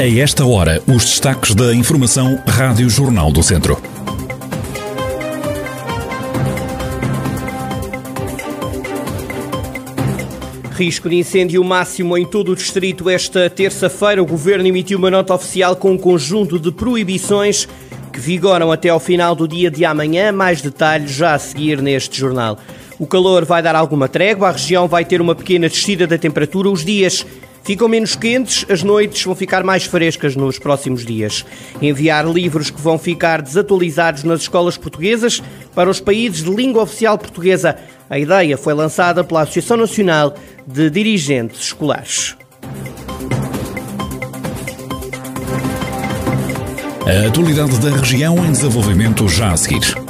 A esta hora, os destaques da Informação Rádio Jornal do Centro. Risco de incêndio máximo em todo o distrito esta terça-feira. O governo emitiu uma nota oficial com um conjunto de proibições que vigoram até ao final do dia de amanhã. Mais detalhes já a seguir neste jornal. O calor vai dar alguma trégua, a região vai ter uma pequena descida da temperatura. Os dias ficam menos quentes, as noites vão ficar mais frescas nos próximos dias. Enviar livros que vão ficar desatualizados nas escolas portuguesas para os países de língua oficial portuguesa. A ideia foi lançada pela Associação Nacional de Dirigentes Escolares. A atualidade da região em desenvolvimento já a seguir.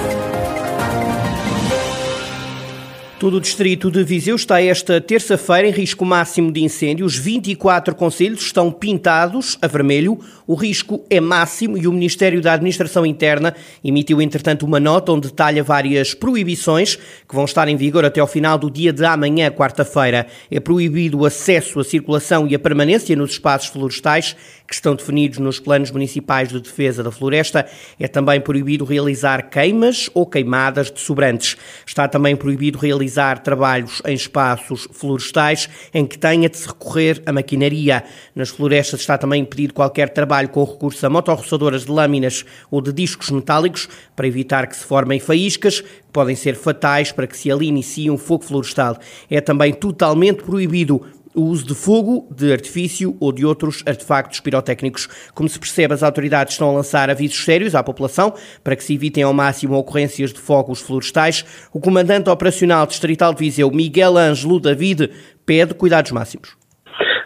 Todo o distrito de Viseu está esta terça-feira em risco máximo de incêndio. Os 24 conselhos estão pintados a vermelho. O risco é máximo e o Ministério da Administração Interna emitiu, entretanto, uma nota onde detalha várias proibições que vão estar em vigor até ao final do dia de amanhã, quarta-feira. É proibido o acesso, a circulação e a permanência nos espaços florestais que estão definidos nos planos municipais de defesa da floresta. É também proibido realizar queimas ou queimadas de sobrantes. Está também proibido realizar realizar trabalhos em espaços florestais em que tenha de se recorrer a maquinaria. Nas florestas está também impedido qualquer trabalho com recurso a motorroçadoras de lâminas ou de discos metálicos para evitar que se formem faíscas que podem ser fatais para que se ali inicie um fogo florestal. É também totalmente proibido o uso de fogo, de artifício ou de outros artefactos pirotécnicos. Como se percebe, as autoridades estão a lançar avisos sérios à população para que se evitem ao máximo ocorrências de fogos florestais. O comandante operacional distrital de Viseu, Miguel Ângelo David, pede cuidados máximos.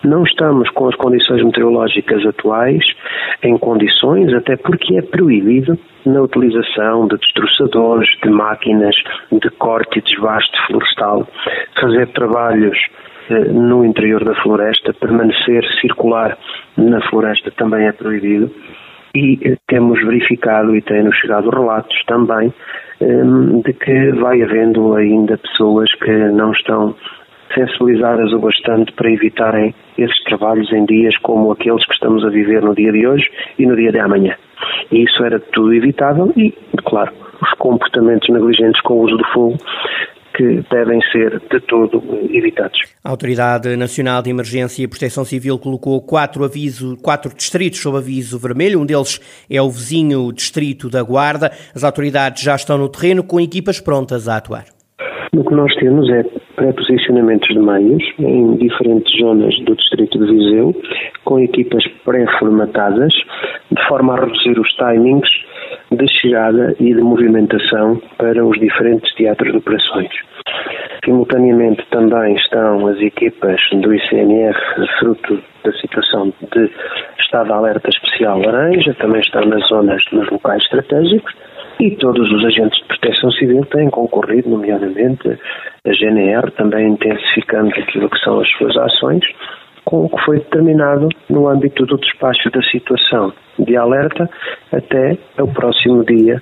Não estamos com as condições meteorológicas atuais em condições, até porque é proibido na utilização de destroçadores, de máquinas de corte e desvaste florestal, fazer trabalhos no interior da floresta, permanecer circular na floresta também é proibido e eh, temos verificado e têm-nos chegado relatos também ehm, de que vai havendo ainda pessoas que não estão sensibilizadas o bastante para evitarem esses trabalhos em dias como aqueles que estamos a viver no dia de hoje e no dia de amanhã. E isso era tudo evitável e, claro, os comportamentos negligentes com o uso do fogo que devem ser de todo evitados. A Autoridade Nacional de Emergência e Proteção Civil colocou quatro, aviso, quatro distritos sob aviso vermelho, um deles é o vizinho distrito da Guarda. As autoridades já estão no terreno com equipas prontas a atuar. O que nós temos é pré-posicionamentos de meios em diferentes zonas do distrito de Viseu, com equipas pré-formatadas, de forma a reduzir os timings de chegada e de movimentação para os diferentes teatros de operações. Simultaneamente também estão as equipas do ICNR, fruto da situação de estado de alerta especial laranja, também estão nas zonas, nos locais estratégicos, e todos os agentes de proteção civil têm concorrido, nomeadamente a GNR, também intensificando aquilo que são as suas ações, com o que foi determinado no âmbito do despacho da situação de alerta até o próximo dia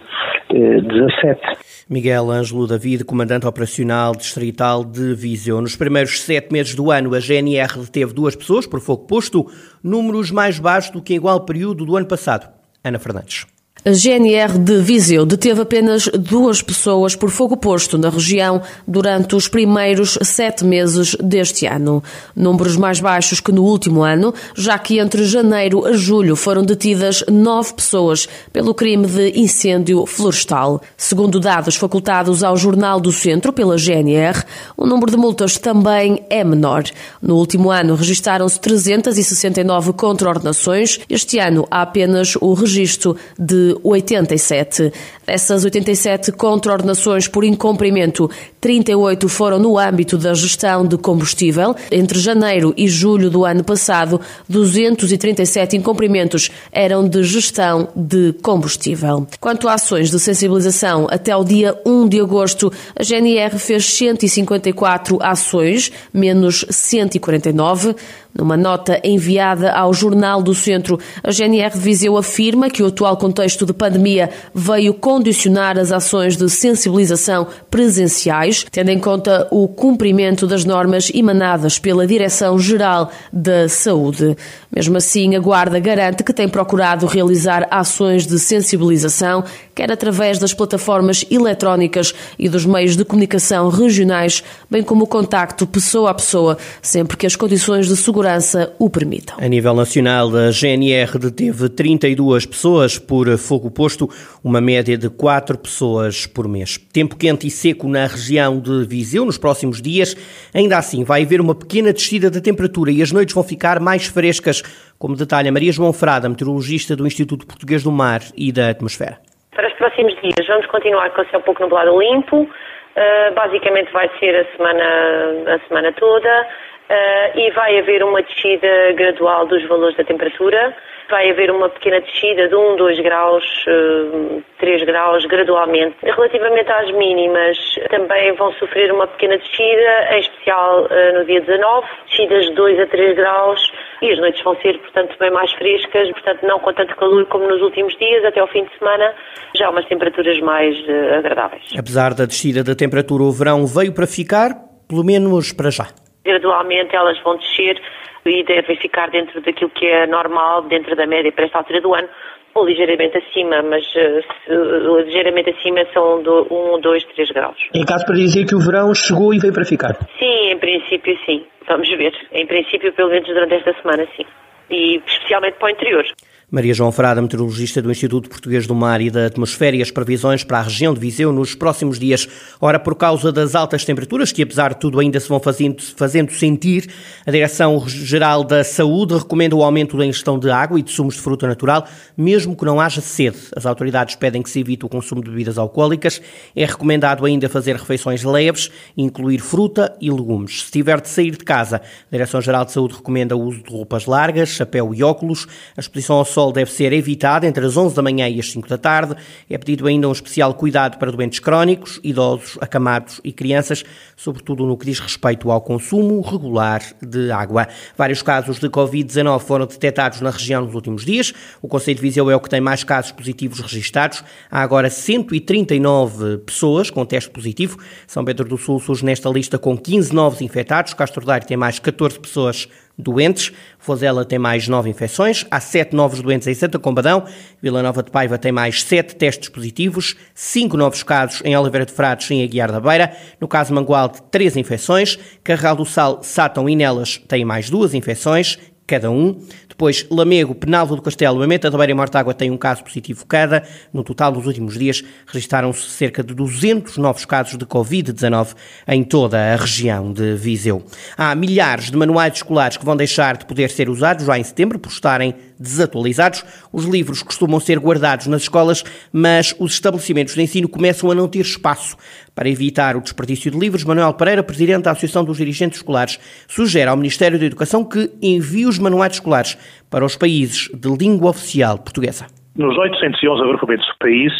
eh, 17. Miguel Ângelo David, comandante operacional distrital de Viseu. Nos primeiros sete meses do ano, a GNR deteve duas pessoas por fogo posto, números mais baixos do que em igual período do ano passado. Ana Fernandes. A GNR de Viseu deteve apenas duas pessoas por fogo posto na região durante os primeiros sete meses deste ano. Números mais baixos que no último ano, já que entre janeiro a julho foram detidas nove pessoas pelo crime de incêndio florestal. Segundo dados facultados ao Jornal do Centro pela GNR, o número de multas também é menor. No último ano registaram-se 369 contraordenações. Este ano há apenas o registro de 87. Dessas 87 contraordenações por incumprimento, 38 foram no âmbito da gestão de combustível. Entre janeiro e julho do ano passado, 237 incumprimentos eram de gestão de combustível. Quanto a ações de sensibilização, até o dia 1 de agosto, a GNR fez 154 ações, menos 149. Numa nota enviada ao Jornal do Centro, a GNR de Viseu afirma que o atual contexto de pandemia veio condicionar as ações de sensibilização presenciais, tendo em conta o cumprimento das normas emanadas pela Direção-Geral da Saúde. Mesmo assim, a Guarda garante que tem procurado realizar ações de sensibilização, quer através das plataformas eletrónicas e dos meios de comunicação regionais, bem como o contacto pessoa a pessoa, sempre que as condições de segurança o permitam. A nível nacional, a GNR deteve 32 pessoas por fogo posto, uma média de 4 pessoas por mês. Tempo quente e seco na região de Viseu nos próximos dias. Ainda assim, vai haver uma pequena descida da temperatura e as noites vão ficar mais frescas, como detalha Maria João Frada, meteorologista do Instituto Português do Mar e da Atmosfera. Para os próximos dias, vamos continuar com o céu pouco nublado limpo. Uh, basicamente vai ser a semana, a semana toda. Uh, e vai haver uma descida gradual dos valores da temperatura. Vai haver uma pequena descida de 1, 2 graus, uh, eh, 3 graus gradualmente. Relativamente às mínimas, também vão sofrer uma pequena descida, em especial uh, no dia 19, descidas de 2 a 3 graus e as noites vão ser, portanto, bem mais frescas, portanto, não com tanto calor como nos últimos dias, até ao fim de semana, já umas temperaturas mais agradáveis. Apesar da descida da temperatura, o verão veio para ficar, pelo menos para já gradualmente elas vão descer e devem ficar dentro daquilo que é normal, dentro da média para esta altura do ano, ou ligeiramente acima, mas uh, ligeiramente acima são de 1, 2, 3 graus. É caso para dizer que o verão chegou e veio para ficar? Sim, em princípio sim. Vamos ver. Em princípio, pelo menos durante esta semana, sim. E especialmente para o interior. Maria João Frada, meteorologista do Instituto Português do Mar e da Atmosfera e as previsões para a região de Viseu nos próximos dias. Ora, por causa das altas temperaturas, que apesar de tudo ainda se vão fazendo, fazendo sentir, a Direção-Geral da Saúde recomenda o aumento da ingestão de água e de sumos de fruta natural, mesmo que não haja sede. As autoridades pedem que se evite o consumo de bebidas alcoólicas. É recomendado ainda fazer refeições leves, incluir fruta e legumes. Se tiver de sair de casa, a Direção-Geral de Saúde recomenda o uso de roupas largas, chapéu e óculos, a exposição ao sol sol deve ser evitado entre as 11 da manhã e as 5 da tarde. É pedido ainda um especial cuidado para doentes crónicos, idosos, acamados e crianças, sobretudo no que diz respeito ao consumo regular de água. Vários casos de Covid-19 foram detectados na região nos últimos dias. O Conselho de Viseu é o que tem mais casos positivos registados. Há agora 139 pessoas com teste positivo. São Pedro do Sul surge nesta lista com 15 novos infectados. Castro Daire tem mais 14 pessoas doentes. Fozela tem mais nove infecções. Há sete novos doentes em Santa Combadão. Vila Nova de Paiva tem mais sete testes positivos. Cinco novos casos em Oliveira de Frades e em Aguiar da Beira. No caso Mangualde, três infecções. Carral do Sal, Sátão e Nelas têm mais duas infecções cada um. Depois, Lamego, Penalvo do Castelo, Mameta da Beira e Mortágua têm um caso positivo cada. No total, nos últimos dias, registaram-se cerca de 200 novos casos de Covid-19 em toda a região de Viseu. Há milhares de manuais escolares que vão deixar de poder ser usados já em setembro por estarem desatualizados. Os livros costumam ser guardados nas escolas, mas os estabelecimentos de ensino começam a não ter espaço. Para evitar o desperdício de livros, Manuel Pereira, presidente da Associação dos Dirigentes Escolares, sugere ao Ministério da Educação que envie os manuais escolares para os países de língua oficial portuguesa. Nos 811 agrupamentos do país,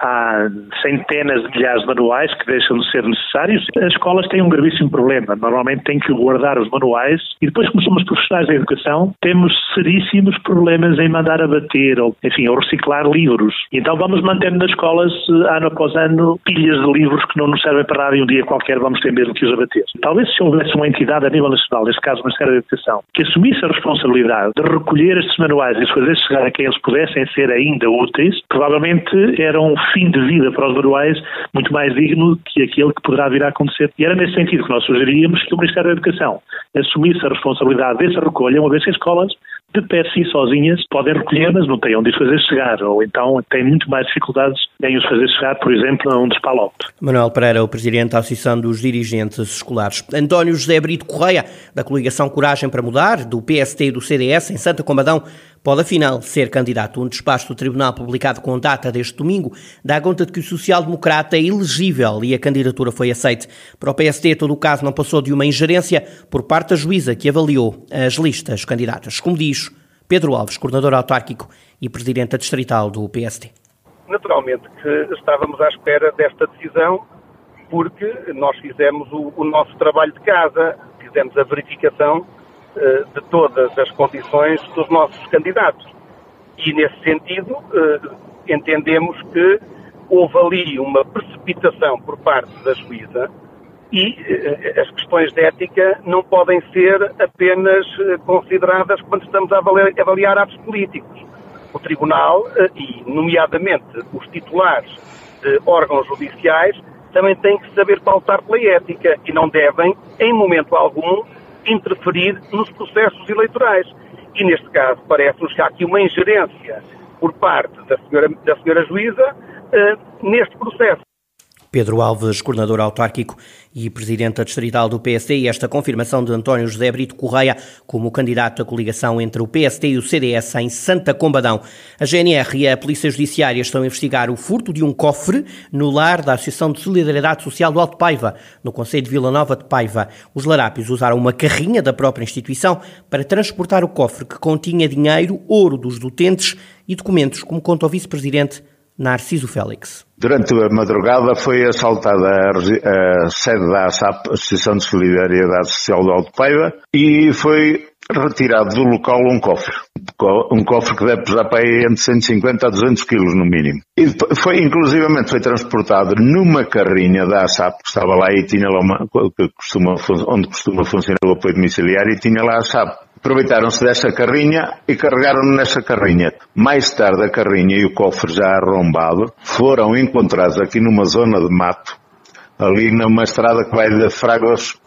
há centenas de milhares de manuais que deixam de ser necessários. As escolas têm um gravíssimo problema. Normalmente têm que guardar os manuais e depois, como somos profissionais da educação, temos seríssimos problemas em mandar abater ou, enfim, ou reciclar livros. Então vamos mantendo nas escolas, eh, ano após ano, pilhas de livros que não nos servem para nada e um dia qualquer vamos ter mesmo que os abater. Talvez se houvesse uma entidade a nível nacional, neste caso o Ministério da Educação, que assumisse a responsabilidade de recolher estes manuais e fazer chegar a quem eles pudessem ser ainda úteis, provavelmente era um fim de vida para os manuais muito mais digno que aquele que poderá vir a acontecer. E era nesse sentido que nós sugeríamos que o Ministério da Educação assumisse a responsabilidade dessa recolha, uma vez que as escolas de per si sozinhas podem recolher, mas não têm onde os fazer chegar, ou então têm muito mais dificuldades em os fazer chegar, por exemplo, a um despalote. Manuel Pereira, o Presidente da Associação dos Dirigentes Escolares. António José Brito Correia, da coligação Coragem para Mudar, do PST e do CDS, em Santa Combadão, pode afinal ser candidato. Um despacho do Tribunal publicado com data deste domingo dá conta de que o social-democrata é elegível e a candidatura foi aceita. Para o PSD, todo o caso não passou de uma ingerência por parte da juíza que avaliou as listas candidatas. Como diz Pedro Alves, coordenador autárquico e presidente distrital do PSD. Naturalmente que estávamos à espera desta decisão porque nós fizemos o, o nosso trabalho de casa, fizemos a verificação de todas as condições dos nossos candidatos. E, nesse sentido, uh, entendemos que houve ali uma precipitação por parte da juíza e uh, as questões de ética não podem ser apenas consideradas quando estamos a avaliar atos políticos. O Tribunal, e nomeadamente os titulares de órgãos judiciais, também têm que saber pautar pela ética e não devem, em momento algum, interferir nos processos eleitorais. E neste caso parece-nos que há aqui uma ingerência por parte da senhora, da senhora juíza uh, neste processo. Pedro Alves, coordenador autárquico e presidente distrital do PSD, e esta confirmação de António José Brito Correia como candidato à coligação entre o PSD e o CDS em Santa Combadão. A GNR e a Polícia Judiciária estão a investigar o furto de um cofre no lar da Associação de Solidariedade Social do Alto Paiva, no Conselho de Vila Nova de Paiva. Os larápios usaram uma carrinha da própria instituição para transportar o cofre que continha dinheiro, ouro dos utentes e documentos, como conta o vice-presidente Narciso Félix. Durante a madrugada foi assaltada a, sede da ASAP, Associação de Solidariedade Social do Alto Paiva, e foi retirado do local um cofre. Um cofre que deve pesar para aí entre 150 a 200 quilos no mínimo. E foi, inclusivamente, foi transportado numa carrinha da ASAP, que estava lá e tinha lá uma, que costuma, onde costuma funcionar o apoio domiciliário, e tinha lá a ASAP. Aproveitaram-se dessa carrinha e carregaram nessa carrinha. Mais tarde a carrinha e o cofre já arrombado foram encontrados aqui numa zona de mato, ali numa estrada que vai de Fragos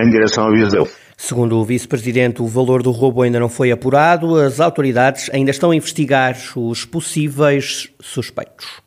em direção a Viseu. Segundo o vice-presidente, o valor do roubo ainda não foi apurado. As autoridades ainda estão a investigar os possíveis suspeitos.